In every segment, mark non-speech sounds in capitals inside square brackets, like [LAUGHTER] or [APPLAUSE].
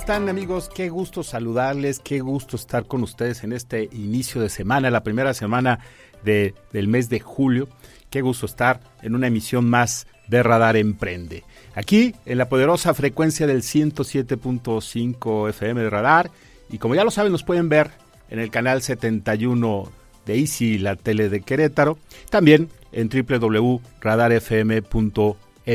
Están amigos? Qué gusto saludarles, qué gusto estar con ustedes en este inicio de semana, la primera semana de, del mes de julio. Qué gusto estar en una emisión más de Radar Emprende. Aquí en la poderosa frecuencia del 107.5 FM de Radar. Y como ya lo saben, nos pueden ver en el canal 71 de Easy, la tele de Querétaro. También en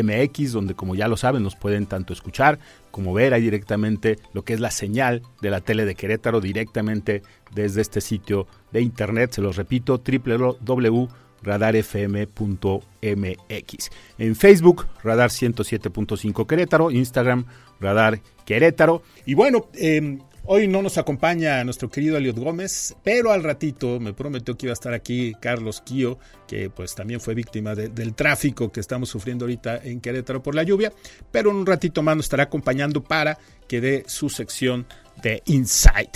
www.radarfm.mx, donde como ya lo saben, nos pueden tanto escuchar como ver ahí directamente lo que es la señal de la tele de Querétaro directamente desde este sitio de internet. Se los repito, www.radarfm.mx. En Facebook, Radar 107.5 Querétaro, Instagram, Radar Querétaro. Y bueno, eh, Hoy no nos acompaña nuestro querido Eliot Gómez, pero al ratito me prometió que iba a estar aquí Carlos Quío, que pues también fue víctima del tráfico que estamos sufriendo ahorita en Querétaro por la lluvia, pero en un ratito más nos estará acompañando para que dé su sección de Insight.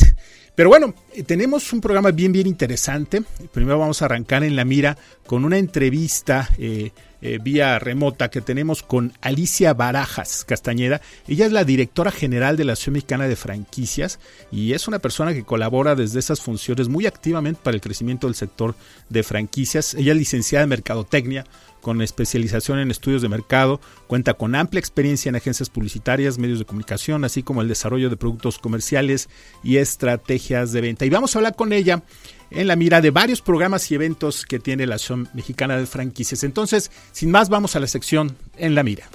Pero bueno, eh, tenemos un programa bien, bien interesante. Primero vamos a arrancar en la mira con una entrevista eh, eh, vía remota que tenemos con Alicia Barajas Castañeda. Ella es la directora general de la Asociación Mexicana de Franquicias y es una persona que colabora desde esas funciones muy activamente para el crecimiento del sector de franquicias. Ella es licenciada en Mercadotecnia con especialización en estudios de mercado, cuenta con amplia experiencia en agencias publicitarias, medios de comunicación, así como el desarrollo de productos comerciales y estrategias de venta. Y vamos a hablar con ella en la mira de varios programas y eventos que tiene la Asociación Mexicana de Franquicias. Entonces, sin más, vamos a la sección En la mira.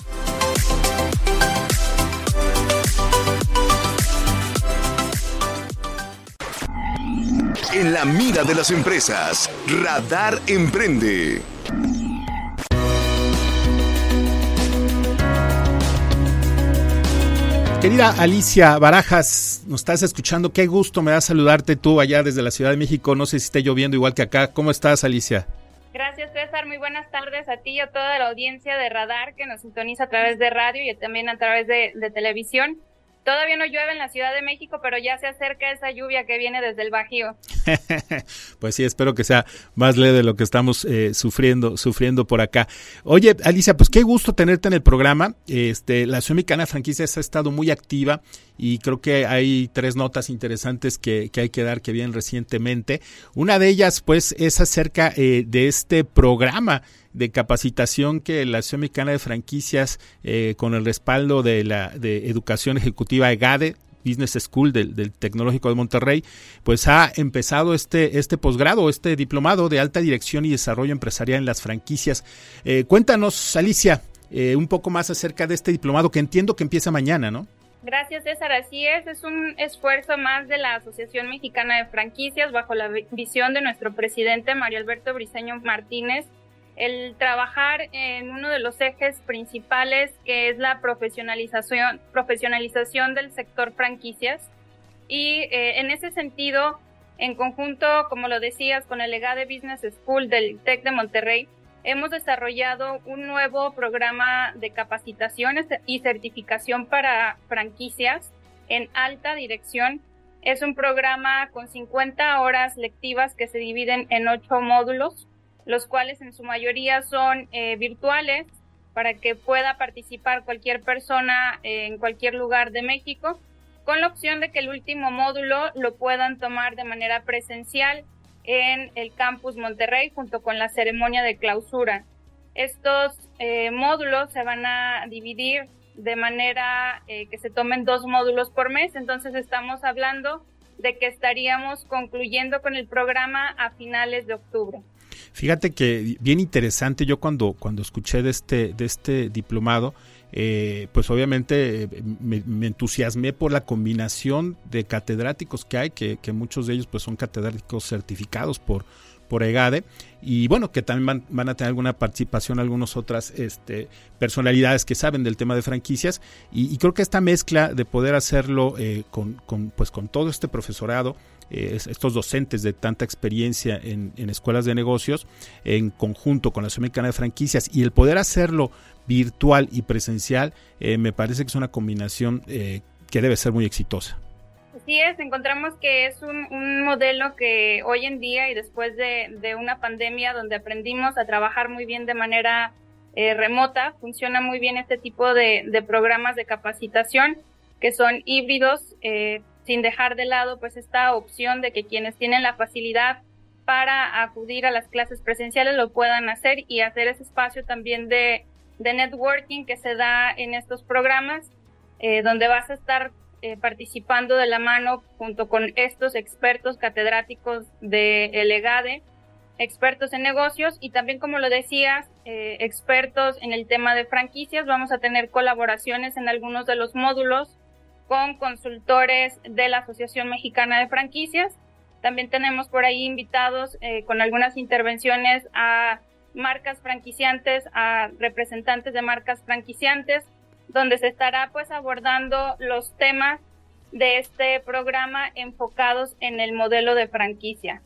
En la mira de las empresas, Radar Emprende. Querida Alicia Barajas, nos estás escuchando. Qué gusto me da saludarte tú allá desde la Ciudad de México. No sé si esté lloviendo igual que acá. ¿Cómo estás, Alicia? Gracias, César. Muy buenas tardes a ti y a toda la audiencia de Radar que nos sintoniza a través de radio y también a través de, de televisión. Todavía no llueve en la Ciudad de México, pero ya se acerca esa lluvia que viene desde el Bajío. [LAUGHS] pues sí, espero que sea más leve de lo que estamos eh, sufriendo, sufriendo por acá. Oye, Alicia, pues qué gusto tenerte en el programa. Este, la Asociación Mexicana Franquicias ha estado muy activa y creo que hay tres notas interesantes que, que, hay que dar que vienen recientemente. Una de ellas, pues, es acerca eh, de este programa de capacitación que la Asociación Mexicana de Franquicias, eh, con el respaldo de la de Educación Ejecutiva EGADE, Business School del, Tecnológico de Monterrey, pues ha empezado este, este posgrado, este diplomado de alta dirección y desarrollo empresarial en las franquicias. Eh, cuéntanos, Alicia, eh, un poco más acerca de este diplomado que entiendo que empieza mañana, ¿no? Gracias, César. Así es, es un esfuerzo más de la Asociación Mexicana de Franquicias bajo la visión de nuestro presidente Mario Alberto Briceño Martínez el trabajar en uno de los ejes principales que es la profesionalización, profesionalización del sector franquicias. Y eh, en ese sentido, en conjunto, como lo decías, con el Legade Business School del TEC de Monterrey, hemos desarrollado un nuevo programa de capacitaciones y certificación para franquicias en alta dirección. Es un programa con 50 horas lectivas que se dividen en ocho módulos los cuales en su mayoría son eh, virtuales para que pueda participar cualquier persona en cualquier lugar de México, con la opción de que el último módulo lo puedan tomar de manera presencial en el campus Monterrey junto con la ceremonia de clausura. Estos eh, módulos se van a dividir de manera eh, que se tomen dos módulos por mes, entonces estamos hablando de que estaríamos concluyendo con el programa a finales de octubre. Fíjate que bien interesante, yo cuando, cuando escuché de este, de este diplomado, eh, pues obviamente eh, me, entusiasmé por la combinación de catedráticos que hay, que, muchos de ellos pues son catedráticos certificados por, por EGADE y bueno, que también van, a tener alguna participación algunas otras este, personalidades que saben del tema de franquicias y, creo que esta mezcla de poder hacerlo eh, con, pues, con todo este profesorado, eh, estos docentes de tanta experiencia en, escuelas de negocios, en conjunto con la Asociación de Franquicias y el poder hacerlo virtual y presencial, eh, me parece que es una combinación que debe ser muy exitosa. Así es, encontramos que es un, modelo que hoy en día y después de, una pandemia donde aprendimos a trabajar muy bien de manera eh, remota, funciona muy bien este tipo de, programas de capacitación que son híbridos, eh, sin dejar de lado pues esta opción de que quienes tienen la facilidad para acudir a las clases presenciales lo puedan hacer y hacer ese espacio también de, networking que se da en estos programas, eh, donde vas a estar eh, participando de la mano junto con estos expertos catedráticos de el EGADE, expertos en negocios y también, como lo decías, eh, expertos en el tema de franquicias. Vamos a tener colaboraciones en algunos de los módulos con consultores de la Asociación Mexicana de Franquicias. También tenemos por ahí invitados eh, con algunas intervenciones a marcas franquiciantes, a representantes de marcas franquiciantes, donde se estará pues abordando los temas de este programa enfocados en el modelo de franquicia.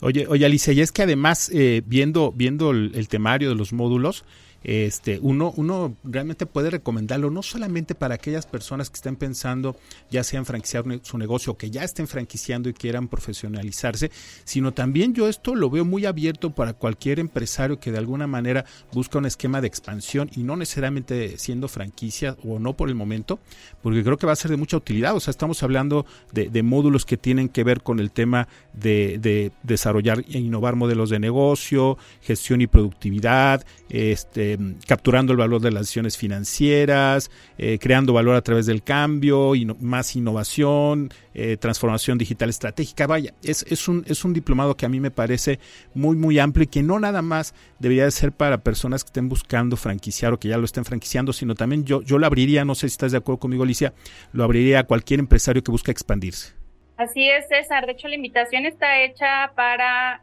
Oye, oye Alicia, y es que además eh, viendo viendo el, temario de los módulos, este, uno, uno realmente puede recomendarlo no solamente para aquellas personas que estén pensando ya sea en franquiciar su negocio o que ya estén franquiciando y quieran profesionalizarse, sino también yo esto lo veo muy abierto para cualquier empresario que de alguna manera busca un esquema de expansión y no necesariamente siendo franquicia o no por el momento, porque creo que va a ser de mucha utilidad. O sea, estamos hablando de, de módulos que tienen que ver con el tema de, de desarrollar e innovar modelos de negocio, gestión y productividad, este, eh, capturando el valor de las decisiones financieras, eh, creando valor a través del cambio, y más innovación, eh, transformación digital estratégica. Vaya, es, es, un, es un diplomado que a mí me parece muy, muy amplio y que no nada más debería de ser para personas que estén buscando franquiciar o que ya lo estén franquiciando, sino también yo, yo lo abriría, no sé si estás de acuerdo conmigo, Alicia, lo abriría a cualquier empresario que busque expandirse. Así es, César. De hecho, la invitación está hecha para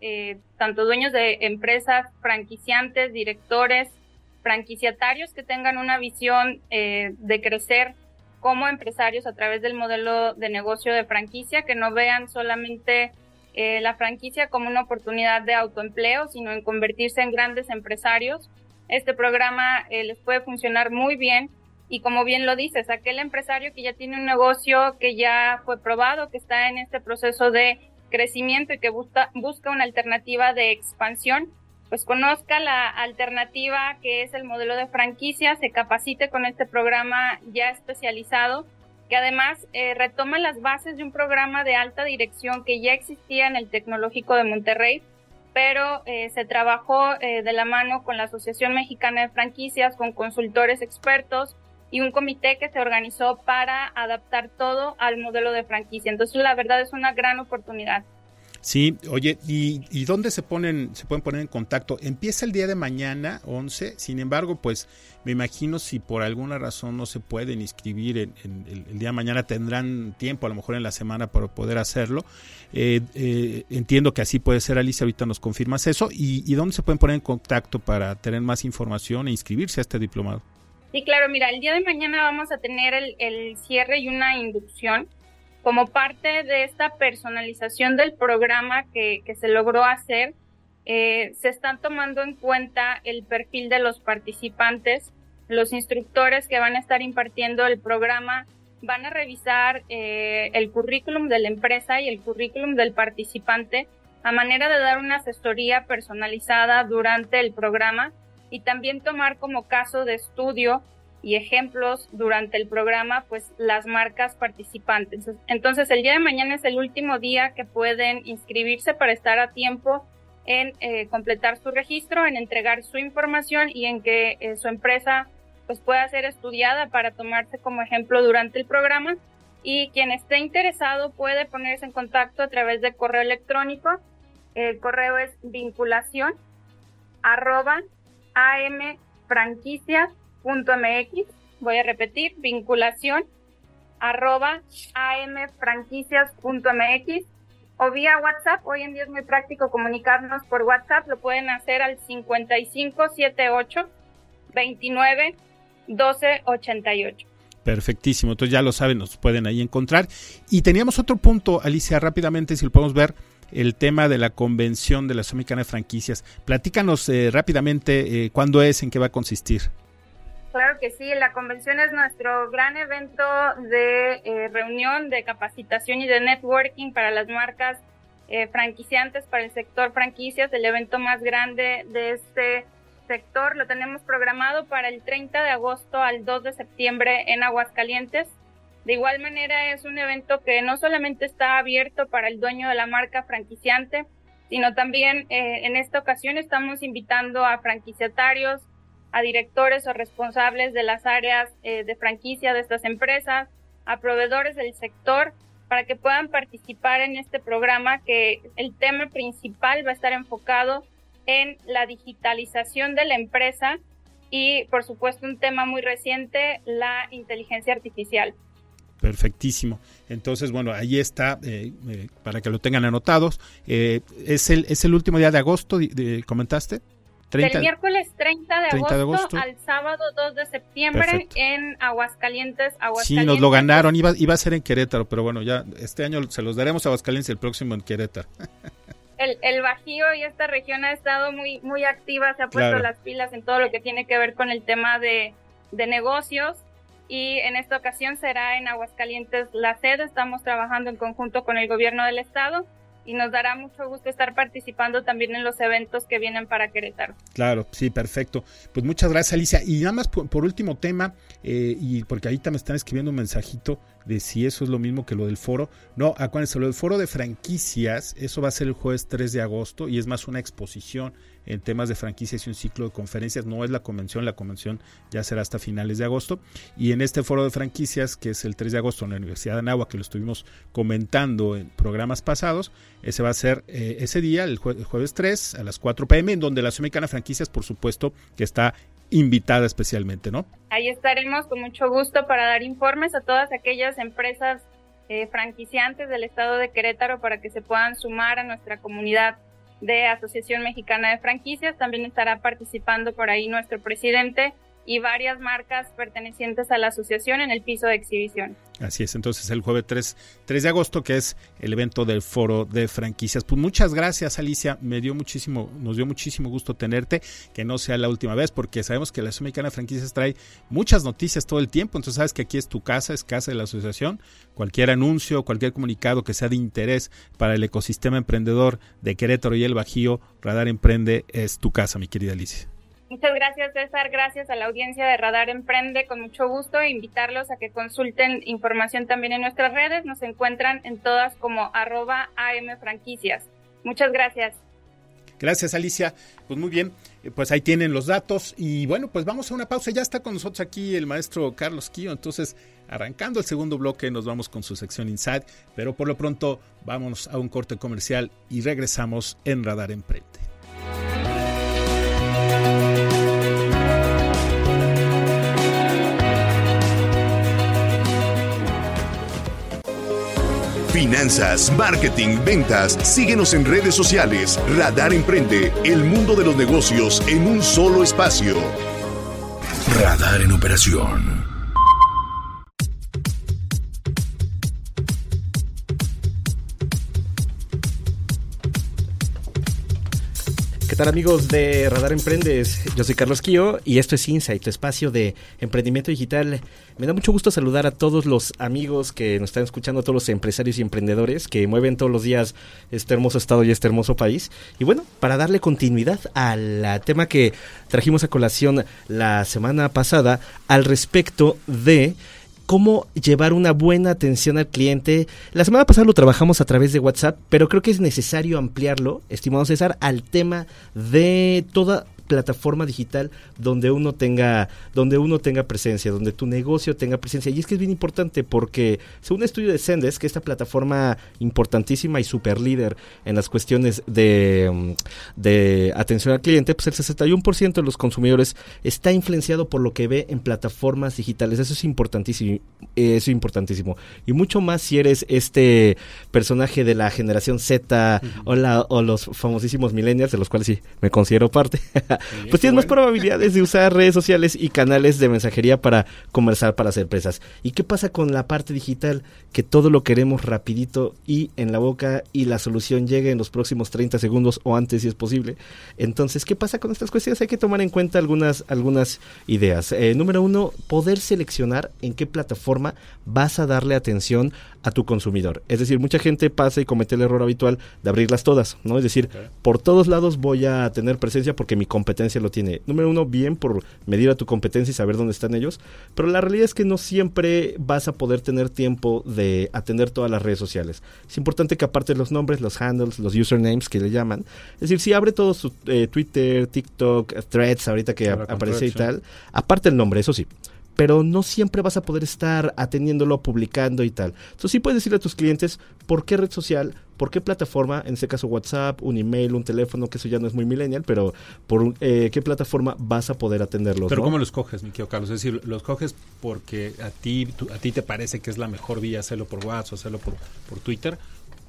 tanto dueños de empresas, franquiciantes, directores, franquiciatarios que tengan una visión eh, de crecer como empresarios a través del modelo de negocio de franquicia, que no vean solamente eh, la franquicia como una oportunidad de autoempleo, sino en convertirse en grandes empresarios. Este programa eh, les puede funcionar muy bien y como bien lo dices, aquel empresario que ya tiene un negocio que ya fue probado, que está en este proceso de crecimiento y que busca, busca una alternativa de expansión, pues conozca la alternativa que es el modelo de franquicia, se capacite con este programa ya especializado, que además eh, retoma las bases de un programa de alta dirección que ya existía en el Tecnológico de Monterrey, pero eh, se trabajó eh, de la mano con la Asociación Mexicana de Franquicias, con consultores expertos y un comité que se organizó para adaptar todo al modelo de franquicia. Entonces, la verdad es una gran oportunidad. Sí, oye, ¿y, dónde se ponen, se pueden poner en contacto? Empieza el día de mañana, 11, sin embargo, pues me imagino si por alguna razón no se pueden inscribir en, el, día de mañana, tendrán tiempo a lo mejor en la semana para poder hacerlo. Eh, eh, entiendo que así puede ser, Alicia, ahorita nos confirmas eso. ¿Y, ¿Y dónde se pueden poner en contacto para tener más información e inscribirse a este diplomado? Sí, claro, mira, el día de mañana vamos a tener el, el cierre y una inducción como parte de esta personalización del programa que, se logró hacer, eh, se están tomando en cuenta el perfil de los participantes. Los instructores que van a estar impartiendo el programa van a revisar eh, el currículum de la empresa y el currículum del participante a manera de dar una asesoría personalizada durante el programa y también tomar como caso de estudio y ejemplos durante el programa, pues las marcas participantes. Entonces, el día de mañana es el último día que pueden inscribirse para estar a tiempo en eh, completar su registro, en entregar su información y en que eh, su empresa pues pueda ser estudiada para tomarse como ejemplo durante el programa. Y quien esté interesado puede ponerse en contacto a través de correo electrónico. El correo es vinculación arroba amfranquicias mx Voy a repetir, vinculación arroba amfranquicias.mx o vía WhatsApp. Hoy en día es muy práctico comunicarnos por WhatsApp. Lo pueden hacer al 5578 29 12 88. Perfectísimo, entonces ya lo saben, nos pueden ahí encontrar. Y teníamos otro punto, Alicia, rápidamente, si lo podemos ver, el tema de la convención de la Asociación de Franquicias. Platícanos eh, rápidamente eh, cuándo es, en qué va a consistir. Claro que sí, la convención es nuestro gran evento de eh, reunión, de capacitación y de networking para las marcas franquiciantes, para el sector franquicias, el evento más grande de este sector lo tenemos programado para el 30 de agosto al 2 de septiembre en Aguascalientes. De igual manera es un evento que no solamente está abierto para el dueño de la marca franquiciante, sino también eh, en esta ocasión estamos invitando a franquiciatarios, a directores o responsables de las áreas eh, de franquicia de estas empresas, a proveedores del sector, para que puedan participar en este programa que el tema principal va a estar enfocado en la digitalización de la empresa y, por supuesto, un tema muy reciente, la inteligencia artificial. Perfectísimo. Entonces, bueno, ahí está, eh, eh, para que lo tengan anotados. Eh, es, el, ¿Es el último día de agosto, comentaste? 30, Del miércoles 30 de, agosto, al sábado 2 de septiembre en Aguascalientes, Aguascalientes. Sí, nos lo ganaron, iba, iba a ser en Querétaro, pero bueno, ya este año se los daremos a Aguascalientes y el próximo en Querétaro. [LAUGHS] el, Bajío y esta región ha estado muy, muy activa, se ha puesto las pilas en todo lo que tiene que ver con el tema de, de negocios y en esta ocasión será en Aguascalientes la sede. Estamos trabajando en conjunto con el gobierno del estado y nos dará mucho gusto estar participando también en los eventos que vienen para Querétaro. Claro, sí, perfecto. Pues muchas gracias, Alicia. Y nada más por, último tema, eh, y porque ahorita me están escribiendo un mensajito de si eso es lo mismo que lo del foro. No, acuérdense, lo del foro de franquicias, eso va a ser el jueves 3 de agosto y es más una exposición en temas de franquicias y un ciclo de conferencias. No es la convención, la convención ya será hasta finales de agosto. Y en este foro de franquicias, que es el 3 de agosto en la Universidad de Anáhuac, que lo estuvimos comentando en programas pasados, ese va a ser eh, ese día, el, jueves 3 a las 4 pm, en donde la Asociación Mexicana Franquicias, por supuesto, que está invitada especialmente, ¿no? Ahí estaremos con mucho gusto para dar informes a todas aquellas empresas eh, franquiciantes del estado de Querétaro para que se puedan sumar a nuestra comunidad de Asociación Mexicana de Franquicias. También estará participando por ahí nuestro presidente y varias marcas pertenecientes a la asociación en el piso de exhibición. Así es, entonces el jueves 3, 3 de agosto, que es el evento del foro de franquicias. Pues muchas gracias, Alicia. Me dio muchísimo, nos dio muchísimo gusto tenerte, que no sea la última vez, porque sabemos que la Asociación Mexicana de Franquicias trae muchas noticias todo el tiempo. Entonces sabes que aquí es tu casa, es casa de la asociación. Cualquier anuncio, cualquier comunicado que sea de interés para el ecosistema emprendedor de Querétaro y el Bajío, Radar Emprende es tu casa, mi querida Alicia. Muchas gracias, César. Gracias a la audiencia de Radar Emprende. Con mucho gusto invitarlos a que consulten información también en nuestras redes. Nos encuentran en todas como arroba AM Franquicias. Muchas gracias. Gracias, Alicia. Pues muy bien, eh, pues ahí tienen los datos. Y bueno, pues vamos a una pausa. Ya está con nosotros aquí el maestro Carlos Quío. Entonces, arrancando el segundo bloque, nos vamos con su sección Inside. Pero por lo pronto, vamos a un corte comercial y regresamos en Radar Emprende. Finanzas, marketing, ventas. Síguenos en redes sociales. Radar Emprende, el mundo de los negocios en un solo espacio. Radar en operación. ¿Qué tal amigos de Radar Emprendes? Yo soy Carlos Quío y esto es Insight, tu espacio de emprendimiento digital. Me da mucho gusto saludar a todos los amigos que nos están escuchando, a todos los empresarios y emprendedores que mueven todos los días este hermoso estado y este hermoso país. Y bueno, para darle continuidad al tema que trajimos a colación la semana pasada al respecto de cómo llevar una buena atención al cliente. La semana pasada lo trabajamos a través de WhatsApp, pero creo que es necesario ampliarlo, estimado César, al tema de toda plataforma digital donde uno tenga donde uno tenga presencia, donde tu negocio tenga presencia. Y es que es bien importante porque según un estudio de Sendes, que esta plataforma importantísima y super líder en las cuestiones de, mm, de atención al cliente, pues el 61% de los consumidores está influenciado por lo que ve en plataformas digitales. Eso es importantísimo, eso es importantísimo. Y mucho más si eres este personaje de la generación Z o, la, o los famosísimos millennials, de los cuales sí me considero parte, [LAUGHS] [LAUGHS] pues tienes más probabilidades de usar redes sociales y canales de mensajería para conversar para hacer empresas. ¿Y qué pasa con la parte digital? Que todo lo queremos rapidito y en la boca y la solución llegue en los próximos 30 segundos o antes si es posible. Entonces, ¿qué pasa con estas cuestiones? Hay que tomar en cuenta algunas, algunas ideas. Eh, número uno, poder seleccionar en qué plataforma vas a darle atención a tu consumidor. Es decir, mucha gente pasa y comete el error habitual de abrirlas todas, ¿no? Es decir, por todos lados voy a tener presencia porque mi competencia lo tiene. Número uno, bien por medir a tu competencia y saber dónde están ellos, pero la realidad es que no siempre vas a poder tener tiempo de atender todas las redes sociales. Es importante que aparte los nombres, los handles, los usernames que le llaman, es decir, si abre todo su eh, Twitter, TikTok, Threads, ahorita que aparece y tal, aparte el nombre, eso sí pero no siempre vas a poder estar atendiéndolo, publicando y tal. Entonces sí puedes decirle a tus clientes por qué red social, por qué plataforma, en este caso WhatsApp, un email, un teléfono, que eso ya no es muy millennial, pero por eh, qué plataforma vas a poder atenderlos. Pero ¿cómo los coges, mi querido Carlos? Es decir, los coges porque a ti, a ti te parece que es la mejor vía hacerlo por WhatsApp, hacerlo por, por Twitter,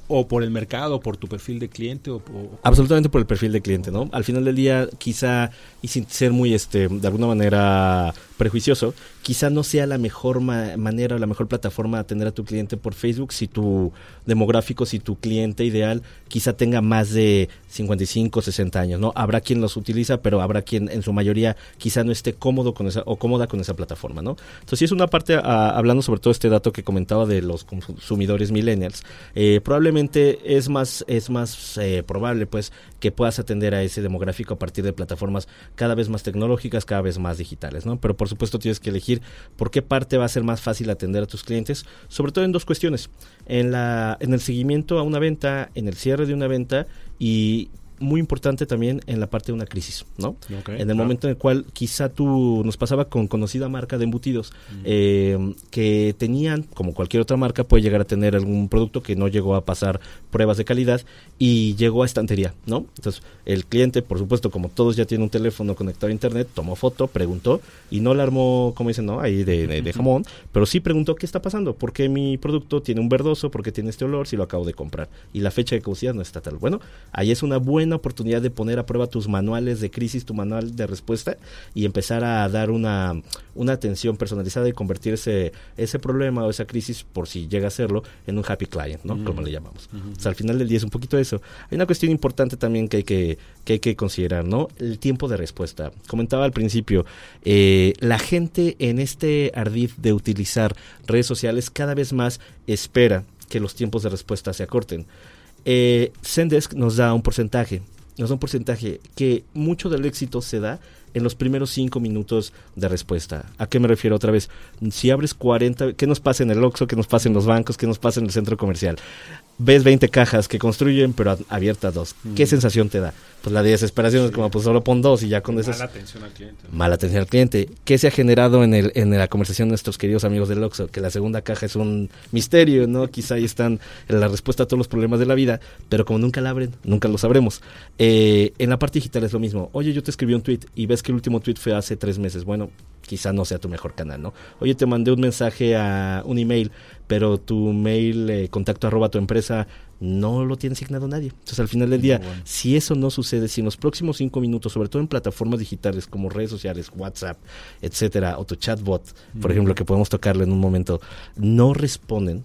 o por el mercado, por tu perfil de cliente o, absolutamente por el perfil de cliente, ¿no? Al final del día, quizá y sin ser muy este de alguna manera prejuicioso, quizá no sea la mejor manera o la mejor plataforma de atender a tu cliente por Facebook si tu demográfico, si tu cliente ideal quizá tenga más de 55, 60 años, ¿no? Habrá quien los utiliza, pero habrá quien en su mayoría quizá no esté cómodo con esa o cómoda con esa plataforma, ¿no? Entonces, si es una parte, hablando sobre todo este dato que comentaba de los consumidores millennials, eh, probablemente es más, es más eh, probable, pues, que puedas atender a ese demográfico a partir de plataformas cada vez más tecnológicas, cada vez más digitales, ¿no? Pero supuesto tienes que elegir por qué parte va a ser más fácil atender a tus clientes, sobre todo en dos cuestiones, en, la, en el seguimiento a una venta, en el cierre de una venta y muy importante también en la parte de una crisis, ¿no? en el momento en el cual quizá tú nos pasaba con conocida marca de embutidos eh, que tenían, como cualquier otra marca, puede llegar a tener algún producto que no llegó a pasar pruebas de calidad y llegó a estantería, ¿no? Entonces el cliente, por supuesto, como todos ya tienen un teléfono conectado a internet, tomó foto, preguntó y no la armó, como dicen, ¿no? Ahí de, jamón, pero sí preguntó qué está pasando, por qué mi producto tiene un verdoso, por qué tiene este olor, si lo acabo de comprar y la fecha de caducidad no está tal. Bueno, ahí es una buena oportunidad de poner a prueba tus manuales de crisis, tu manual de respuesta y empezar a dar una, una atención personalizada y convertir ese, ese problema o esa crisis, por si llega a serlo, en un happy client, ¿no? Como le llamamos. O sea, al final del día es un poquito eso. Hay una cuestión importante también que hay que, que, hay que considerar, ¿no? El tiempo de respuesta. Comentaba al principio, eh, la gente en este ardid de utilizar redes sociales cada vez más espera que los tiempos de respuesta se acorten eh, Zendesk nos da un porcentaje, nos da un porcentaje que mucho del éxito se da en los primeros cinco minutos de respuesta. ¿A qué me refiero otra vez? Si abres 40, ¿qué nos pasa en el Oxxo? ¿Qué nos pasa en los bancos? ¿Qué nos pasa en el centro comercial? Ves 20 cajas que construyen, pero abiertas dos. ¿Qué sensación te da? Pues la desesperación es como, pues solo pon dos y ya con esas... Mala atención al cliente. Mala atención al cliente. ¿Qué se ha generado en, el, en la conversación de nuestros queridos amigos del Oxxo? Que la segunda caja es un misterio, ¿no? Quizá ahí están la respuesta a todos los problemas de la vida, pero como nunca la abren, nunca lo sabremos. Eh, en la parte digital es lo mismo. Oye, yo te escribí un tweet y ves que el último tweet fue hace tres meses. Bueno, quizá no sea tu mejor canal, ¿no? Oye, te mandé un mensaje a un email, pero tu mail, eh, contacto arroba tu empresa, no lo tiene asignado nadie. Entonces, al final del día, si eso no sucede, si en los próximos cinco minutos, sobre todo en plataformas digitales como redes sociales, WhatsApp, etcétera, o tu chatbot, por ejemplo, que podemos tocarlo en un momento, no responden,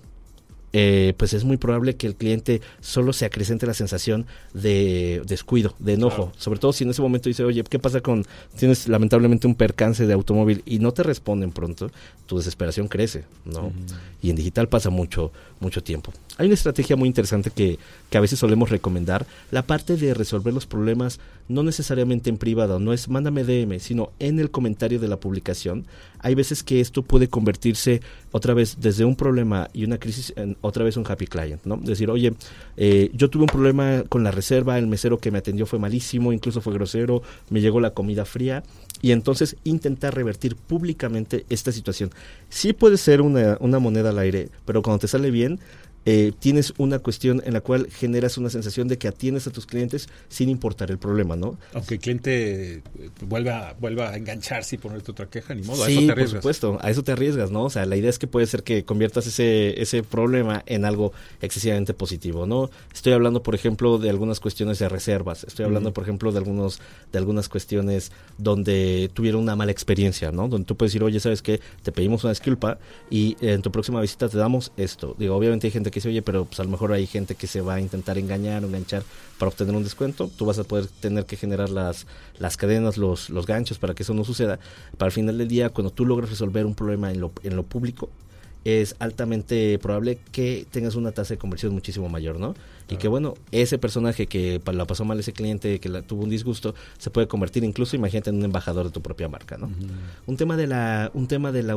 eh, pues es muy probable que el cliente solo se acrecente la sensación de descuido, de enojo. Sobre todo si en ese momento dice, oye, ¿qué pasa con, tienes lamentablemente un percance de automóvil y no te responden pronto? Tu desesperación crece, ¿no? Y en digital pasa mucho, mucho tiempo. Hay una estrategia muy interesante que, que a veces solemos recomendar. La parte de resolver los problemas no necesariamente en privado, no es mándame DM, sino en el comentario de la publicación. Hay veces que esto puede convertirse otra vez desde un problema y una crisis en otra vez un happy client, ¿no? Decir, oye, eh, yo tuve un problema con la reserva, el mesero que me atendió fue malísimo, incluso fue grosero, me llegó la comida fría y entonces intentar revertir públicamente esta situación. Sí puede ser una, una moneda al aire, pero cuando te sale bien, eh, tienes una cuestión en la cual generas una sensación de que atiendes a tus clientes sin importar el problema, ¿no? Aunque el cliente eh, vuelva, vuelva a engancharse y ponerte otra queja, ni modo, a eso te arriesgas. por supuesto, a eso te arriesgas, ¿no? O sea, la idea es que puede ser que conviertas ese, ese problema en algo excesivamente positivo, ¿no? Estoy hablando, por ejemplo, de algunas cuestiones de reservas, estoy hablando, por ejemplo, de algunos de algunas cuestiones donde tuvieron una mala experiencia, ¿no? Donde tú puedes decir, oye, ¿sabes qué? Te pedimos una disculpa y en tu próxima visita te damos esto. Digo, obviamente hay gente que dice, oye, pero pues a lo mejor hay gente que se va a intentar engañar o enganchar para obtener un descuento. Tú vas a poder tener que generar las, las cadenas, los, los ganchos para que eso no suceda. Para el final del día, cuando tú logres resolver un problema en lo, en lo público, es altamente probable que tengas una tasa de conversión muchísimo mayor, ¿no? Y que bueno, ese personaje que la pasó mal ese cliente, que la, tuvo un disgusto, se puede convertir incluso, imagínate, en un embajador de tu propia marca, ¿no? Un tema de la, un tema de la,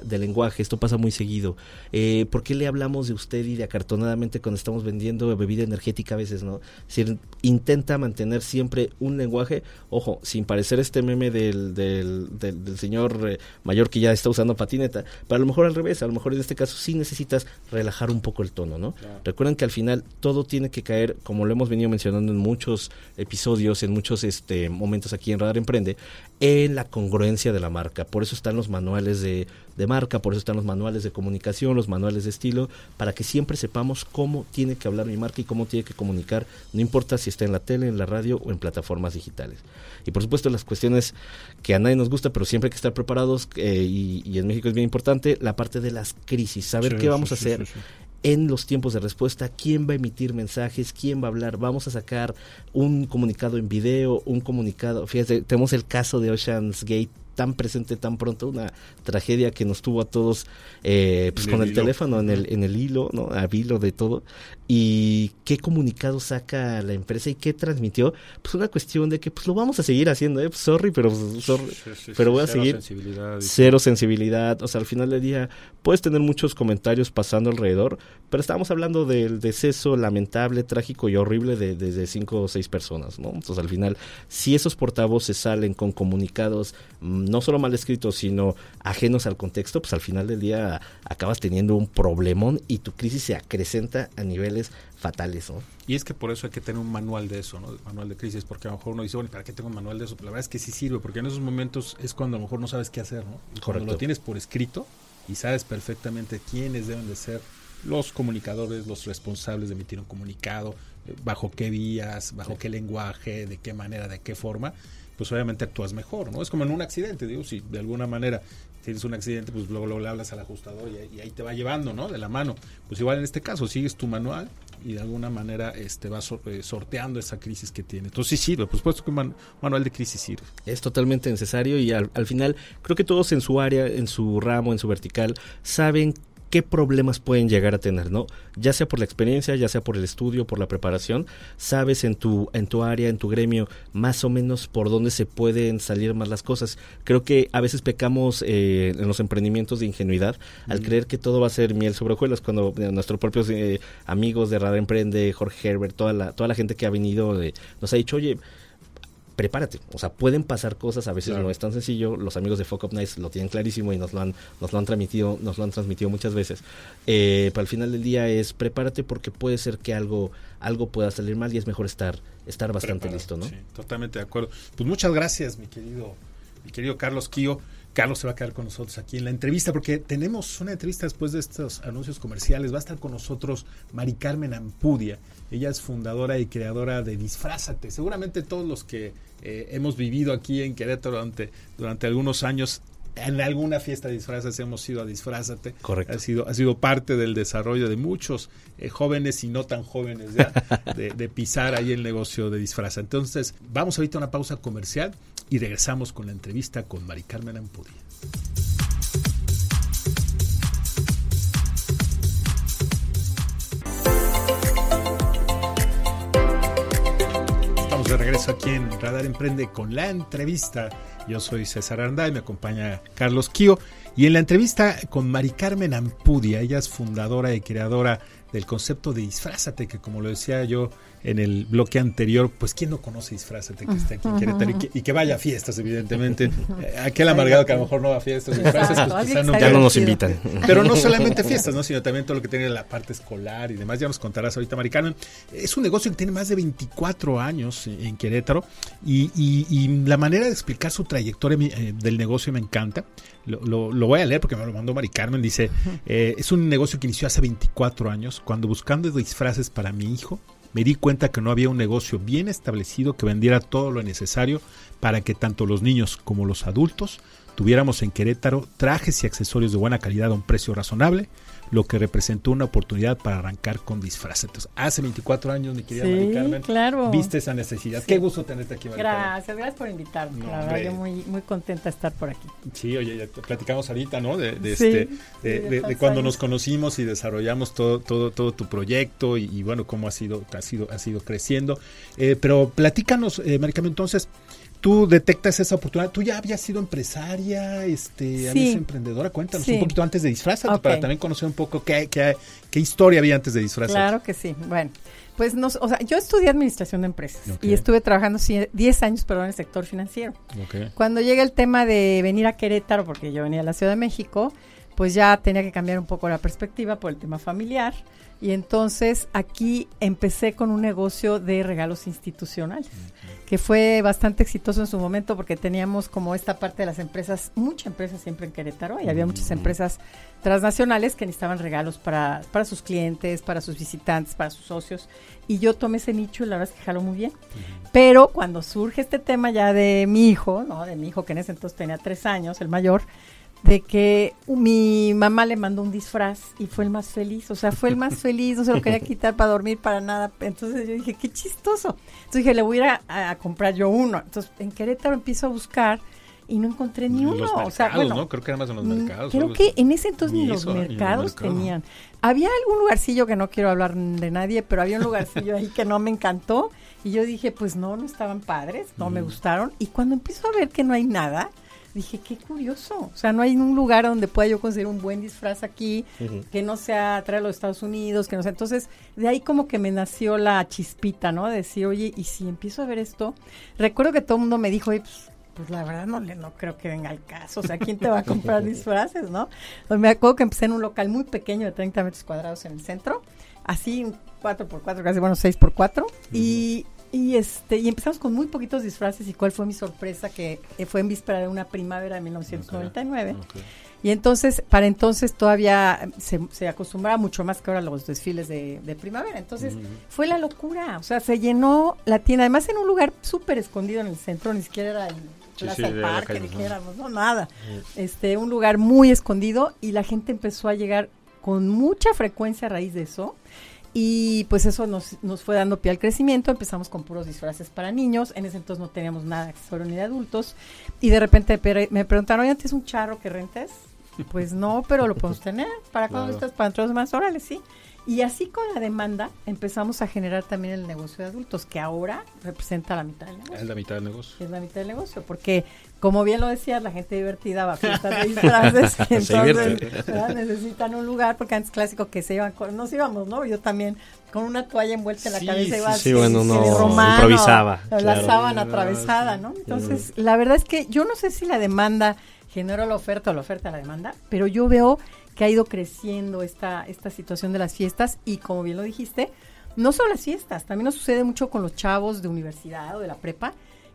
del lenguaje, esto pasa muy seguido. Eh, ¿Por qué le hablamos de usted y de acartonadamente cuando estamos vendiendo bebida energética a veces, no? Es intenta mantener siempre un lenguaje, ojo, sin parecer este meme del, del, del, señor eh, mayor que ya está usando patineta, pero a lo mejor al revés, a lo mejor en este caso sí necesitas relajar un poco el tono, ¿no? Recuerden que al final todo tiene que caer, como lo hemos venido mencionando en muchos episodios, en muchos este, momentos aquí en Radar Emprende, en la congruencia de la marca. Por eso están los manuales de, de marca, por eso están los manuales de comunicación, los manuales de estilo, para que siempre sepamos cómo tiene que hablar mi marca y cómo tiene que comunicar, no importa si está en la tele, en la radio o en plataformas digitales. Y por supuesto las cuestiones que a nadie nos gusta, pero siempre hay que estar preparados, eh, y, en México es bien importante, la parte de las crisis, saber qué vamos a hacer en los tiempos de respuesta, quién va a emitir mensajes, quién va a hablar, vamos a sacar un comunicado en video, un comunicado, fíjate, tenemos el caso de Ocean's Gate tan presente tan pronto, una tragedia que nos tuvo a todos eh, pues con el, teléfono en el, en el hilo, ¿no? A hilo de todo. ¿Y qué comunicado saca la empresa y qué transmitió? Pues una cuestión de que pues lo vamos a seguir haciendo, ¿eh? Pues, sorry, pero, pues, pero voy a seguir. Sensibilidad, cero sensibilidad. O sea, al final del día puedes tener muchos comentarios pasando alrededor, pero estamos hablando del deceso lamentable, trágico y horrible de, de, cinco o seis personas, ¿no? Entonces al final, si esos portavoces salen con comunicados no solo mal escritos, sino ajenos al contexto, pues al final del día acabas teniendo un problemón y tu crisis se acrecenta a niveles fatales, ¿no? Y es que por eso hay que tener un manual de eso, ¿no? Manual de crisis, porque a lo mejor uno dice, bueno, ¿para qué tengo un manual de eso? Pero la verdad es que sí sirve, porque en esos momentos es cuando a lo mejor no sabes qué hacer, ¿no? cuando lo tienes por escrito y sabes perfectamente quiénes deben de ser los comunicadores, los responsables de emitir un comunicado, eh, bajo qué vías, bajo qué lenguaje, de qué manera, de qué forma, pues obviamente actúas mejor, ¿no? Es como en un accidente, digo, si de alguna manera tienes un accidente, pues luego, le hablas al ajustador y, ahí te va llevando, ¿no? De la mano. Pues igual en este caso, sigues tu manual y de alguna manera este vas eh, sorteando esa crisis que tiene. Entonces sí sirve, por supuesto que un manual de crisis sirve. Es totalmente necesario y al, al final creo que todos en su área, en su ramo, en su vertical, saben qué problemas pueden llegar a tener, ¿no? Ya sea por la experiencia, ya sea por el estudio, por la preparación, sabes en tu en tu área, en tu gremio, más o menos por dónde se pueden salir más las cosas. Creo que a veces pecamos eh, en los emprendimientos de ingenuidad al creer que todo va a ser miel sobre hojuelas cuando eh, nuestros propios eh, amigos de Radar Emprende, Jorge Herbert, toda la toda la gente que ha venido nos ha dicho, "Oye, prepárate. O sea, pueden pasar cosas, a veces no es tan sencillo. Los amigos de Fuck Up Nice lo tienen clarísimo y nos lo han, nos lo han transmitido, nos lo han transmitido muchas veces. Eh, pero al final del día es prepárate porque puede ser que algo, algo pueda salir mal y es mejor estar, estar bastante listo, ¿no? Sí, totalmente de acuerdo. Pues muchas gracias, mi querido, mi querido Carlos Kio. Carlos se va a quedar con nosotros aquí en la entrevista porque tenemos una entrevista después de estos anuncios comerciales. Va a estar con nosotros Mari Carmen Ampudia. Ella es fundadora y creadora de Disfrázate. Seguramente todos los que eh, hemos vivido aquí en Querétaro durante, durante algunos años en alguna fiesta de disfraces hemos ido a Disfrázate. Correcto. Ha sido, ha sido parte del desarrollo de muchos eh, jóvenes y no tan jóvenes ya [LAUGHS] de, pisar ahí el negocio de disfraz. Entonces, vamos ahorita a una pausa comercial y regresamos con la entrevista con Mari Carmen Ampudia. Regreso aquí en Radar Emprende con la entrevista. Yo soy César Aranda y me acompaña Carlos Kio. Y en la entrevista con Mari Carmen Ampudia, ella es fundadora y creadora del concepto de disfrázate, que como lo decía yo en el bloque anterior, pues quién no conoce disfrázate que está aquí en Querétaro y que, vaya a fiestas, evidentemente. Eh, aquel amargado que a lo mejor no va a fiestas, disfraces, pues quizá no, ya no nos invitan. Pero no solamente fiestas, ¿no? sino también todo lo que tiene la parte escolar y demás. Ya nos contarás ahorita, Mari Carmen. Es un negocio que tiene más de 24 años en Querétaro y, la manera de explicar su trayectoria eh, del negocio me encanta. Lo, voy a leer porque me lo mandó Mari Carmen. Dice, eh, es un negocio que inició hace 24 años cuando buscando disfraces para mi hijo me di cuenta que no había un negocio bien establecido que vendiera todo lo necesario para que tanto los niños como los adultos tuviéramos en Querétaro trajes y accesorios de buena calidad a un precio razonable, lo que representó una oportunidad para arrancar con disfraces. Entonces, hace 24 años, mi querida sí, Carmen, claro. viste esa necesidad. Qué gusto tenerte aquí, Mari Gracias, gracias por invitarme. la verdad, yo muy, muy contenta de estar por aquí. Sí, oye, ya platicamos ahorita, ¿no? De, este, de, cuando nos conocimos y desarrollamos todo, todo, todo tu proyecto y, bueno, cómo ha sido, ha sido, ha sido creciendo. Eh, pero platícanos, eh, Carmen, entonces, tú detectas esa oportunidad. Tú ya habías sido empresaria, este, habías sido emprendedora. Cuéntanos un poquito antes de disfrazarte para también conocer un poco qué, qué, qué historia había antes de disfrazarte. Claro que sí. Bueno, pues nos, o sea, yo estudié administración de empresas y estuve trabajando 10 años, perdón, en el sector financiero. Cuando llega el tema de venir a Querétaro, porque yo venía a la Ciudad de México, pues ya tenía que cambiar un poco la perspectiva por el tema familiar. Y entonces aquí empecé con un negocio de regalos institucionales, que fue bastante exitoso en su momento porque teníamos como esta parte de las empresas, muchas empresas siempre en Querétaro, y había muchas empresas transnacionales que necesitaban regalos para, para sus clientes, para sus visitantes, para sus socios. Y yo tomé ese nicho y la verdad es que jaló muy bien. Pero cuando surge este tema ya de mi hijo, ¿no? De mi hijo que en ese entonces tenía tres años, el mayor, de que mi mamá le mandó un disfraz y fue el más feliz, o sea, fue el más [LAUGHS] feliz, no se lo quería quitar para dormir, para nada. Entonces yo dije, qué chistoso. Entonces dije, le voy a ir a, comprar yo uno. Entonces en Querétaro empiezo a buscar y no encontré ni uno. o sea, bueno, ¿no? Creo que eran más en los mm, mercados. Creo que en ese entonces ni, los mercados tenían. Había algún lugarcillo que no quiero hablar de nadie, pero había un lugarcillo ahí que no me encantó. Y yo dije, pues no, no estaban padres, no me gustaron. Y cuando empiezo a ver que no hay nada, dije, qué curioso. O sea, no hay un lugar donde pueda yo conseguir un buen disfraz aquí, que no sea traer a los Estados Unidos, que no sea. Entonces, de ahí como que me nació la chispita, ¿no? De decir, oye, y si empiezo a ver esto, recuerdo que todo el mundo me dijo, pues, pues la verdad no le no creo que venga al caso. O sea, ¿quién te va a comprar [LAUGHS] disfraces, no? Pues me acuerdo que empecé en un local muy pequeño de 30 metros cuadrados en el centro, así un 4x4, casi bueno, 6x4, y y este y empezamos con muy poquitos disfraces y cuál fue mi sorpresa que eh, fue en víspera de una primavera de 1999. Y entonces, para entonces todavía se, se, acostumbraba mucho más que ahora los desfiles de, primavera. Entonces, fue la locura. O sea, se llenó la tienda, además en un lugar súper escondido en el centro, ni siquiera era el Plaza del Parque, dijéramos, no, nada. Este, un lugar muy escondido y la gente empezó a llegar con mucha frecuencia a raíz de eso. Y pues eso nos, nos fue dando pie al crecimiento. Empezamos con puros disfraces para niños. En ese entonces no teníamos nada de accesorio ni de adultos. Y de repente me preguntaron, oye, ¿tienes un charro que rentes? Pues no, pero lo podemos tener. ¿Para cuando estás? Para otros más, órale, sí. Y así con la demanda empezamos a generar también el negocio de adultos, que ahora representa la mitad del negocio. Es la mitad del negocio. Es la mitad del negocio, porque como bien lo decías, la gente divertida va a fiestas de [LAUGHS] disfraces, entonces necesitan un lugar, porque antes clásico que se iban, con, nos íbamos, ¿no? Yo también con una toalla envuelta en la cabeza iba sí, bueno, no, improvisaba. La sábana atravesada, ¿no? Entonces, la verdad es que yo no sé si la demanda generó la oferta o la oferta la demanda, pero yo veo que ha ido creciendo esta, esta situación de las fiestas. Y como bien lo dijiste, no solo las fiestas, también nos sucede mucho con los chavos de universidad o de la prepa,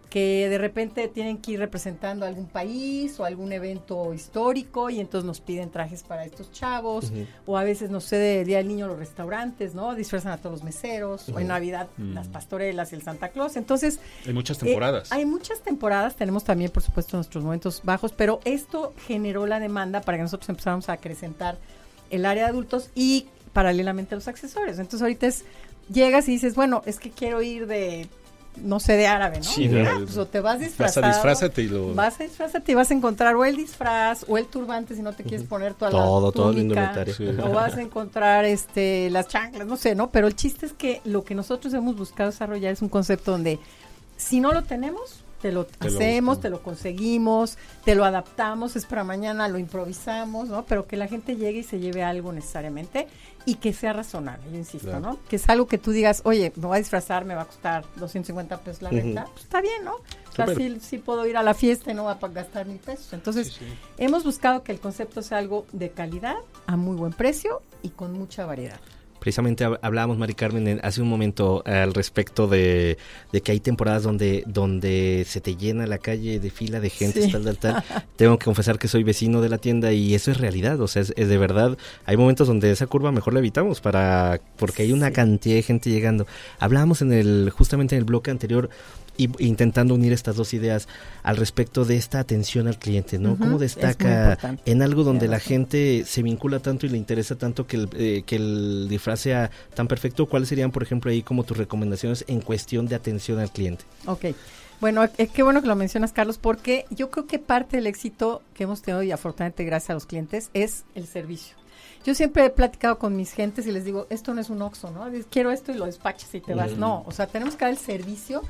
que de repente tienen que ir representando algún país o algún evento histórico y entonces nos piden trajes para estos chavos o a veces nos sucede el Día del Niño los restaurantes, ¿no? Disfrazan a todos los meseros o en Navidad mm. las pastorelas y el Santa Claus. Entonces... Hay muchas temporadas. Eh, hay muchas temporadas, tenemos también por supuesto nuestros momentos bajos, pero esto generó la demanda para que nosotros empezáramos a acrecentar el área de adultos y paralelamente los accesorios. Entonces ahorita es, llegas y dices, bueno, es que quiero ir de no sé, de árabe, ¿no? Sí, pues, o te vas disfrazado. Vas a disfrazarte y lo... Vas a disfrazarte y vas a encontrar o el disfraz o el turbante si no te quieres poner toda todo, la Todo, todo el O vas a encontrar este las chanclas, no sé, ¿no? Pero el chiste es que lo que nosotros hemos buscado desarrollar es un concepto donde Si no lo tenemos, te lo hacemos, te lo conseguimos, te lo adaptamos, es para mañana, lo improvisamos, ¿no? Pero que la gente llegue y se lleve algo necesariamente y que sea razonable, yo insisto, ¿no? Que es algo que tú digas, oye, me voy a disfrazar, me va a costar 250 pesos la renta, pues está bien, ¿no? O sea, sí, puedo ir a la fiesta y no va a gastar mil pesos. Entonces, hemos buscado que el concepto sea algo de calidad, a muy buen precio y con mucha variedad. Precisamente hablábamos, Mari Carmen, hace un momento al respecto de, que hay temporadas donde, donde se te llena la calle de fila de gente, tal, tal, tal. [LAUGHS] Tengo que confesar que soy vecino de la tienda y eso es realidad, o sea, es, de verdad, hay momentos donde esa curva mejor la evitamos para, porque hay una cantidad de gente llegando. Hablábamos en el, justamente en el bloque anterior y intentando unir estas dos ideas al respecto de esta atención al cliente, ¿no? ¿Cómo destaca en algo donde la gente se vincula tanto y le interesa tanto que el, eh, que el disfraz sea tan perfecto? ¿Cuáles serían, por ejemplo, ahí como tus recomendaciones en cuestión de atención al cliente? Ok. Bueno, es qué bueno que lo mencionas, Carlos, porque yo creo que parte del éxito que hemos tenido y afortunadamente gracias a los clientes es el servicio. Yo siempre he platicado con mis gentes y les digo, esto no es un oxo, ¿no? Quiero esto y lo despachas y te vas. No, o sea, tenemos que dar el servicio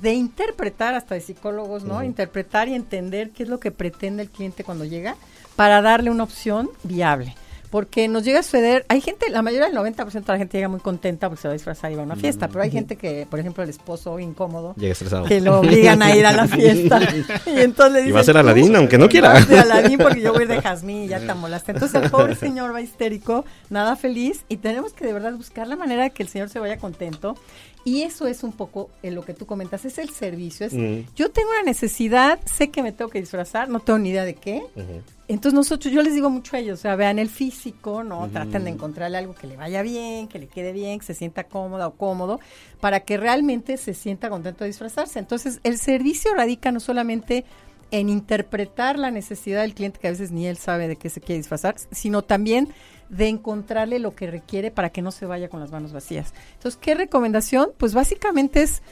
de interpretar hasta de psicólogos, ¿no? Interpretar y entender qué es lo que pretende el cliente cuando llega para darle una opción viable. Porque nos llega a suceder, hay gente, la mayoría del 90% de la gente llega muy contenta porque se va a disfrazar y va a una fiesta, pero hay gente que, por ejemplo, el esposo incómodo, llega estresado. que lo obligan a ir a la [LAUGHS] fiesta. y entonces le dicen, y va a ser Aladín, aunque no quiera. Va a ser Aladín porque yo voy de jazmín y ya te amolaste. Entonces el pobre señor va histérico, nada feliz y tenemos que de verdad buscar la manera de que el señor se vaya contento y eso es un poco en lo que tú comentas, es el servicio. Es, Yo tengo una necesidad, sé que me tengo que disfrazar, no tengo ni idea de qué. Entonces nosotros, yo les digo mucho a ellos, o sea, vean el físico, ¿no? Traten de encontrarle algo que le vaya bien, que le quede bien, que se sienta cómoda o cómodo, para que realmente se sienta contento de disfrazarse. Entonces, el servicio radica no solamente en interpretar la necesidad del cliente, que a veces ni él sabe de qué se quiere disfrazar, sino también de encontrarle lo que requiere para que no se vaya con las manos vacías. Entonces, ¿qué recomendación? Pues básicamente es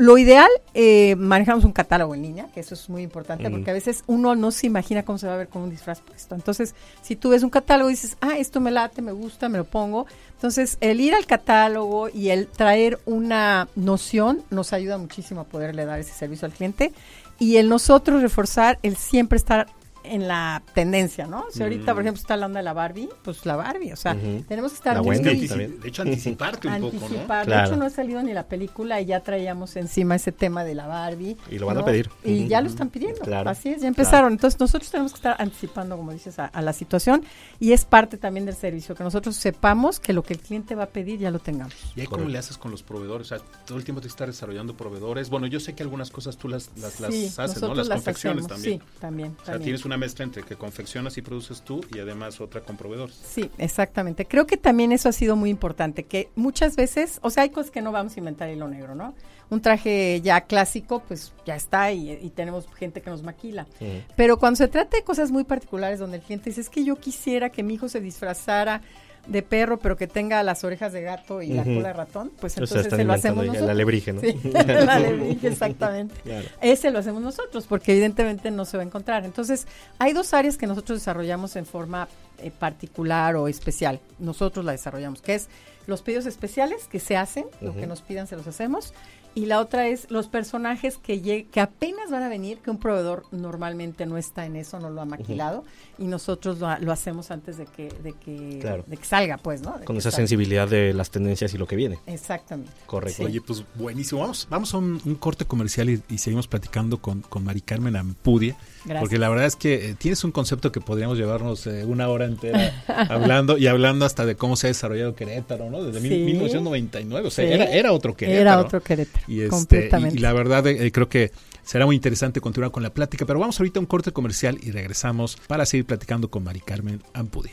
lo ideal, eh, manejamos un catálogo en línea, que eso es muy importante, porque a veces uno no se imagina cómo se va a ver con un disfraz puesto. Entonces, si tú ves un catálogo y dices, ah, esto me late, me gusta, me lo pongo. Entonces, el ir al catálogo y el traer una noción nos ayuda muchísimo a poderle dar ese servicio al cliente. Y el nosotros reforzar el siempre estar en la tendencia, ¿no? Si ahorita, por mm. ejemplo, está la onda de la Barbie, pues la Barbie, o sea, tenemos que estar... La Wendy, de hecho, anticiparte un poco, ¿no? De hecho, no ha salido ni la película y ya traíamos encima ese tema de la Barbie. Y lo van a pedir. Y ya lo están pidiendo, así es, ya empezaron. Entonces, nosotros tenemos que estar anticipando, como dices, a, la situación y es parte también del servicio, que nosotros sepamos que lo que el cliente va a pedir ya lo tengamos. ¿Y ahí cómo le haces con los proveedores? O sea, todo el tiempo te estás desarrollando proveedores. Bueno, yo sé que algunas cosas tú las, las, haces, ¿no? Las, confecciones también. Sí, también. O sea, tienes una mezcla entre que confeccionas y produces tú y además otra con proveedores. Sí, exactamente. Creo que también eso ha sido muy importante, que muchas veces, o sea, hay cosas que no vamos a inventar hilo negro, ¿no? Un traje ya clásico, pues ya está y, tenemos gente que nos maquila. Pero cuando se trata de cosas muy particulares donde el cliente dice, es que yo quisiera que mi hijo se disfrazara de perro, pero que tenga las orejas de gato y la cola de ratón, pues entonces se lo hacemos nosotros. La alebrije, ¿no? Sí, [LAUGHS] [LAUGHS] la alebrije, exactamente. Ese lo hacemos nosotros, porque evidentemente no se va a encontrar. Entonces, hay dos áreas que nosotros desarrollamos en forma eh, particular o especial. Nosotros la desarrollamos, que es los pedidos especiales que se hacen, lo que nos pidan se los hacemos, y la otra es los personajes que, que apenas van a venir, que un proveedor normalmente no está en eso, no lo ha maquilado, y nosotros lo, hacemos antes de que, de que, de que salga, pues, ¿no? Con esa sensibilidad de las tendencias y lo que viene. Exactamente. Correcto. Oye, pues buenísimo. Vamos, vamos a un, corte comercial y, seguimos platicando con, con Mari Carmen Ampudia. Porque la verdad es que eh, tienes un concepto que podríamos llevarnos eh, una hora entera [LAUGHS] hablando y hablando hasta de cómo se ha desarrollado Querétaro, ¿no? Desde 1999, o sea, era, era otro Querétaro. Era otro Querétaro. Y, este, y, la verdad eh, creo que será muy interesante continuar con la plática, pero vamos ahorita a un corte comercial y regresamos para seguir platicando con Mari Carmen Ampudia.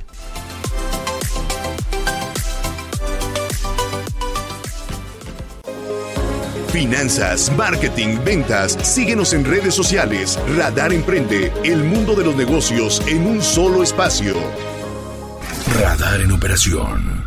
Finanzas, marketing, ventas. Síguenos en redes sociales. Radar Emprende, el mundo de los negocios en un solo espacio. Radar en operación.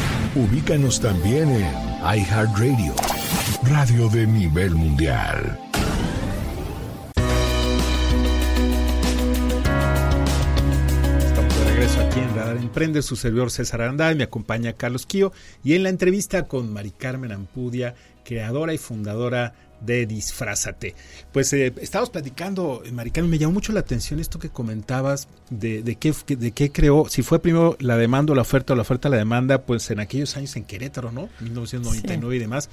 Ubícanos también en iHeartRadio, radio de nivel mundial. Estamos de regreso aquí en Radar Emprende, su servidor César Aranda, me acompaña Carlos Quío, y en la entrevista con Mari Carmen Ampudia, creadora y fundadora de Disfrázate. Pues eh, estábamos platicando, eh, Maricano, me llamó mucho la atención esto que comentabas de, de, qué, de qué creó, si fue primero la demanda o la oferta o la oferta la demanda, pues en aquellos años en Querétaro, ¿no? 1999 y demás.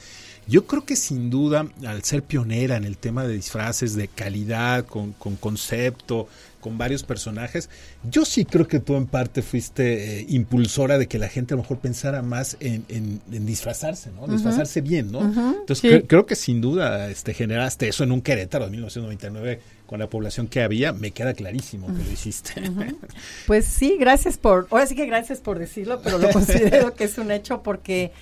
Yo creo que sin duda, al ser pionera en el tema de disfraces de calidad, con, con concepto, con varios personajes, yo sí creo que tú en parte fuiste eh, impulsora de que la gente a lo mejor pensara más en, en, en disfrazarse, ¿no? Disfrazarse bien, ¿no? Entonces sí. cre- creo que sin duda este, generaste eso en un Querétaro de 1999 con la población que había, me queda clarísimo que lo hiciste. [LAUGHS] Pues sí, gracias por, ahora sí que gracias por decirlo, pero lo [LAUGHS] considero que es un hecho porque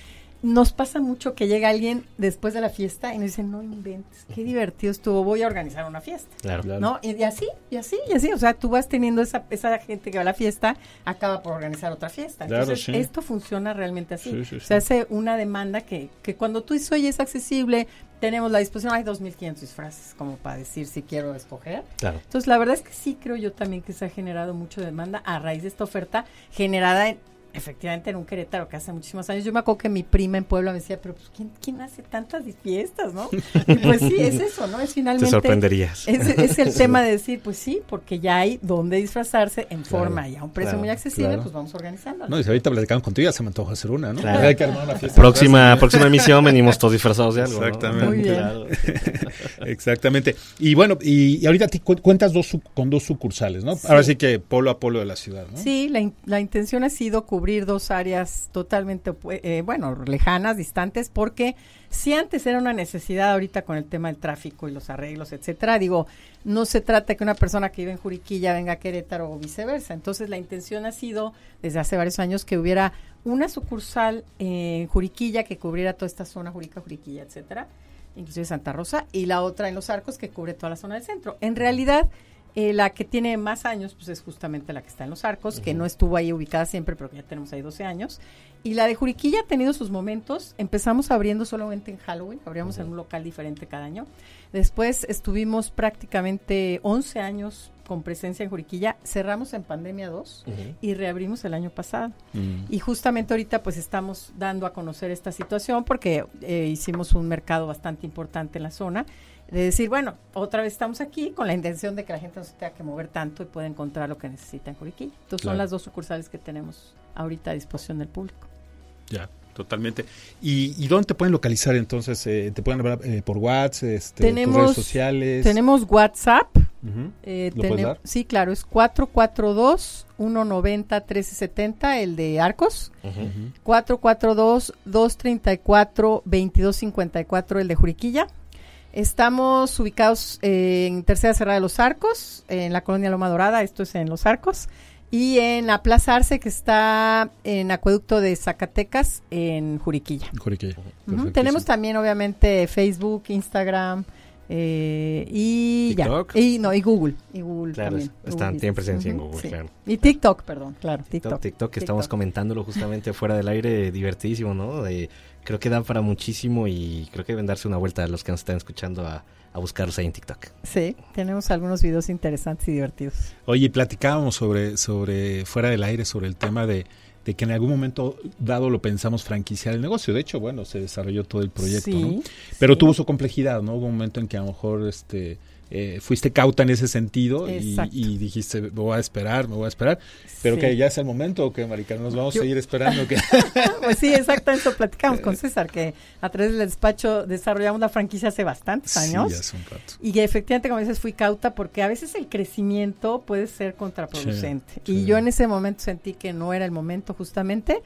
nos pasa mucho que llega alguien después de la fiesta y nos dice, no inventes, qué divertido estuvo, voy a organizar una fiesta. Claro. Claro. ¿No? Y, y así, y así, y así. O sea, tú vas teniendo esa, esa gente que va a la fiesta, acaba por organizar otra fiesta. Claro, Entonces, sí. esto funciona realmente así. Sí, sí, sí. Se hace una demanda que, que cuando tú dices, oye, es accesible, tenemos la disposición, hay 2.500 disfraces, como para decir si quiero escoger. Claro. Entonces, la verdad es que sí creo yo también que se ha generado mucha demanda a raíz de esta oferta generada en, efectivamente en un Querétaro que hace muchísimos años. Yo me acuerdo que mi prima en Puebla me decía, pero pues, ¿quién, quién hace tantas fiestas, no? Y pues sí, es eso, ¿no? Es finalmente... Te sorprenderías. Es, es el [LAUGHS] tema de decir, pues sí, porque ya hay donde disfrazarse en Claro, forma y a un precio claro, muy accesible, claro. pues vamos organizando. No, y si ahorita platicamos contigo, ya se me antoja hacer una, ¿no? Claro. Hay que armar una fiesta. Próxima, próxima emisión venimos todos disfrazados de algo. ¿no? Exactamente. Muy bien. Claro. [LAUGHS] Exactamente. Y bueno, y, y ahorita te cu- cuentas dos su- con dos sucursales, ¿no? Sí. Ahora sí que polo a polo de la ciudad, ¿no? Sí, la, in- la intención ha sido cubrir dos áreas totalmente, eh, bueno, lejanas, distantes, porque si antes era una necesidad ahorita con el tema del tráfico y los arreglos, etcétera, digo, no se trata que una persona que vive en Juriquilla venga a Querétaro o viceversa. Entonces, la intención ha sido, desde hace varios años, que hubiera una sucursal en Juriquilla que cubriera toda esta zona, Jurica, Juriquilla, etcétera, inclusive Santa Rosa, y la otra en Los Arcos que cubre toda la zona del centro. En realidad, eh, la que tiene más años, pues es justamente la que está en Los Arcos, que no estuvo ahí ubicada siempre, pero que ya tenemos ahí 12 años. Y la de Juriquilla ha tenido sus momentos. Empezamos abriendo solamente en Halloween, abríamos en un local diferente cada año. Después estuvimos prácticamente 11 años con presencia en Juriquilla. Cerramos en pandemia 2 Ujú. y reabrimos el año pasado. Mm. Y justamente ahorita pues estamos dando a conocer esta situación porque eh, hicimos un mercado bastante importante en la zona. De decir, bueno, otra vez estamos aquí con la intención de que la gente no se tenga que mover tanto y pueda encontrar lo que necesita en Juriquilla. Entonces Claro. son las dos sucursales que tenemos ahorita a disposición del público. Ya, totalmente. ¿Y, y dónde te pueden localizar entonces? Eh, ¿Te pueden hablar eh, por WhatsApp, este, tus redes sociales? Tenemos WhatsApp. Ujú. eh, ¿Lo puedes dar? Sí, claro, es 442-190-1370, el de Arcos. Ujú. 442-234-2254, el de Juriquilla. Estamos ubicados eh, en Tercera Cerrada de los Arcos, en la colonia Loma Dorada, esto es en Los Arcos, y en la Plaza Arce, que está en Acueducto de Zacatecas, en Juriquilla. Tenemos también, obviamente, Facebook, Instagram eh, y TikTok. ya. Y, no, y Google. Y Google Claro, también. están- Google tienen en Google, sí. claro. Y TikTok, perdón, claro, TikTok, TikTok. TikTok, que estamos comentándolo justamente fuera del aire, divertidísimo, ¿no? De- creo que dan para muchísimo y creo que deben darse una vuelta a los que nos están escuchando a, a buscarlos ahí en TikTok. Sí, tenemos algunos videos interesantes y divertidos. Oye, platicábamos sobre, sobre, fuera del aire, sobre el tema de, de que en algún momento dado lo pensamos franquiciar el negocio. De hecho, bueno, se desarrolló todo el proyecto, Sí, ¿no? Pero sí. tuvo su complejidad, ¿no? Hubo un momento en que a lo mejor este, eh, fuiste cauta en ese sentido y, Exacto. y dijiste, me voy a esperar, me voy a esperar. Pero Sí. que ya es el momento, ¿o que Maricarmen? Nos vamos Yo- a seguir esperando. que [LAUGHS] Pues sí, exactamente, eso platicamos con César, que a través del despacho desarrollamos la franquicia hace bastantes años. ya hace un rato. Y que efectivamente, como dices, fui cauta porque a veces el crecimiento puede ser contraproducente. Sí, y yo en ese momento sentí que no era el momento justamente,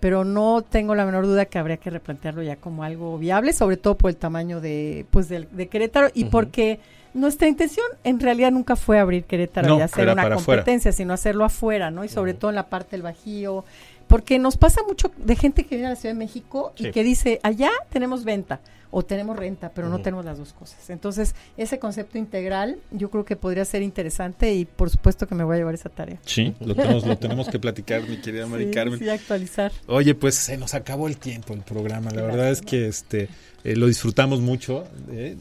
pero no tengo la menor duda que habría que replantearlo ya como algo viable, sobre todo por el tamaño de, pues, del- de, Querétaro y porque nuestra intención en realidad nunca fue abrir Querétaro No, y hacer una afuera. competencia, sino hacerlo afuera, ¿no? Y sobre todo en la parte del Bajío, porque nos pasa mucho de gente que viene a la Ciudad de México y que dice, allá tenemos venta o tenemos renta, pero no tenemos las dos cosas. Entonces, ese concepto integral yo creo que podría ser interesante y por supuesto que me voy a llevar esa tarea. Sí, lo tenemos, lo tenemos que platicar, mi querida [LAUGHS] Mari Carmen. Sí, actualizar. Oye, pues se nos acabó el tiempo el programa. La verdad es que este eh, lo disfrutamos mucho. Eh,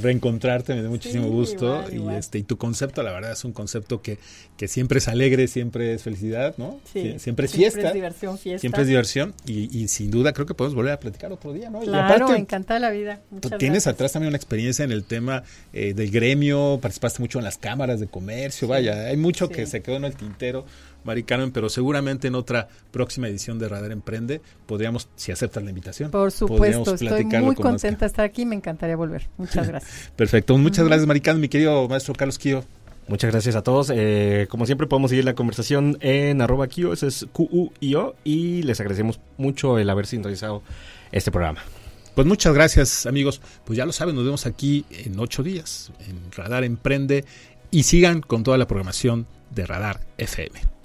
reencontrarte me da muchísimo gusto. y este y tu concepto, la verdad, es un concepto que, que siempre es alegre, siempre es felicidad, ¿no? siempre es fiesta. Siempre es diversión, fiesta. Siempre es diversión. Y, y, sin duda creo que podemos volver a platicar otro día, ¿no? Claro, y aparte, la vida. tú tienes atrás también una experiencia en el tema eh, del gremio, participaste mucho en las cámaras de comercio, vaya, hay mucho que se quedó en el tintero. Mari Carmen, pero seguramente en otra próxima edición de Radar Emprende podríamos, si aceptas la invitación. Por supuesto, estoy muy contenta de estar aquí, me encantaría volver. Muchas [LAUGHS] gracias. Perfecto, muchas gracias Mari Carmen, mi querido maestro Carlos Quío. Muchas gracias a todos. Eh, como siempre podemos seguir la conversación en arroba Kio, ese es Q-U-I-O, y les agradecemos mucho el haber sintonizado este programa. Pues muchas gracias amigos. Pues ya lo saben, nos vemos aquí en ocho días en Radar Emprende y sigan con toda la programación de Radar FM.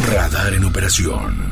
Radar en operación.